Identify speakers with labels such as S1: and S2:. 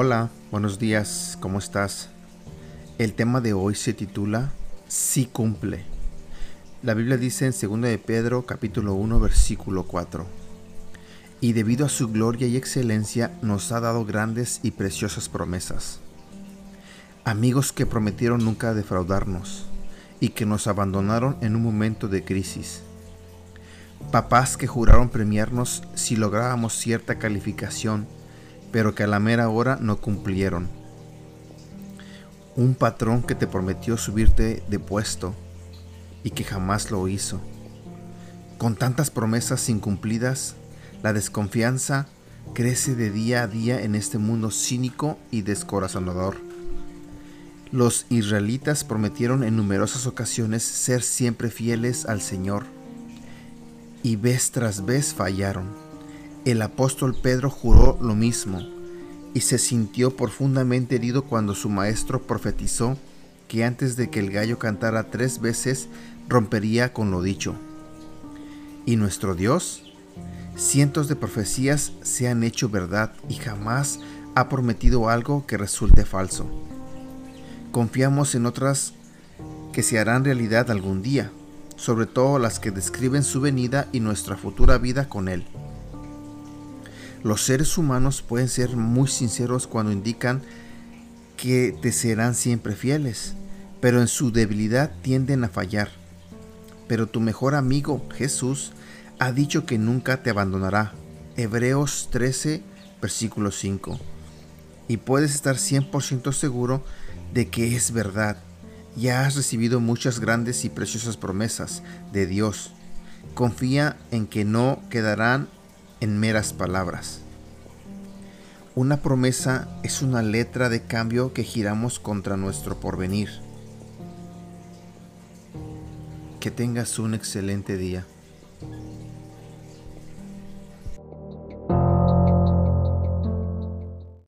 S1: Hola, buenos días, ¿cómo estás? El tema de hoy se titula Si cumple. La Biblia dice en 2 de Pedro capítulo 1 versículo 4. Y debido a su gloria y excelencia nos ha dado grandes y preciosas promesas. Amigos que prometieron nunca defraudarnos y que nos abandonaron en un momento de crisis. Papás que juraron premiarnos si lográbamos cierta calificación pero que a la mera hora no cumplieron. Un patrón que te prometió subirte de puesto y que jamás lo hizo. Con tantas promesas incumplidas, la desconfianza crece de día a día en este mundo cínico y descorazonador. Los israelitas prometieron en numerosas ocasiones ser siempre fieles al Señor y vez tras vez fallaron el apóstol Pedro juró lo mismo y se sintió profundamente herido cuando su maestro profetizó que antes de que el gallo cantara tres veces rompería con lo dicho. ¿Y nuestro Dios? Cientos de profecías se han hecho verdad y jamás ha prometido algo que resulte falso. Confiamos en otras que se harán realidad algún día, sobre todo las que describen su venida y nuestra futura vida con Él. Los seres humanos pueden ser muy sinceros cuando indican que te serán siempre fieles, pero en su debilidad tienden a fallar. Pero tu mejor amigo, Jesús, ha dicho que nunca te abandonará. Hebreos 13, versículo 5. Y puedes estar 100% seguro de que es verdad. Ya has recibido muchas grandes y preciosas promesas de Dios. Confía en que no quedarán en meras palabras. Una promesa es una letra de cambio que giramos contra nuestro porvenir. Que tengas un excelente día.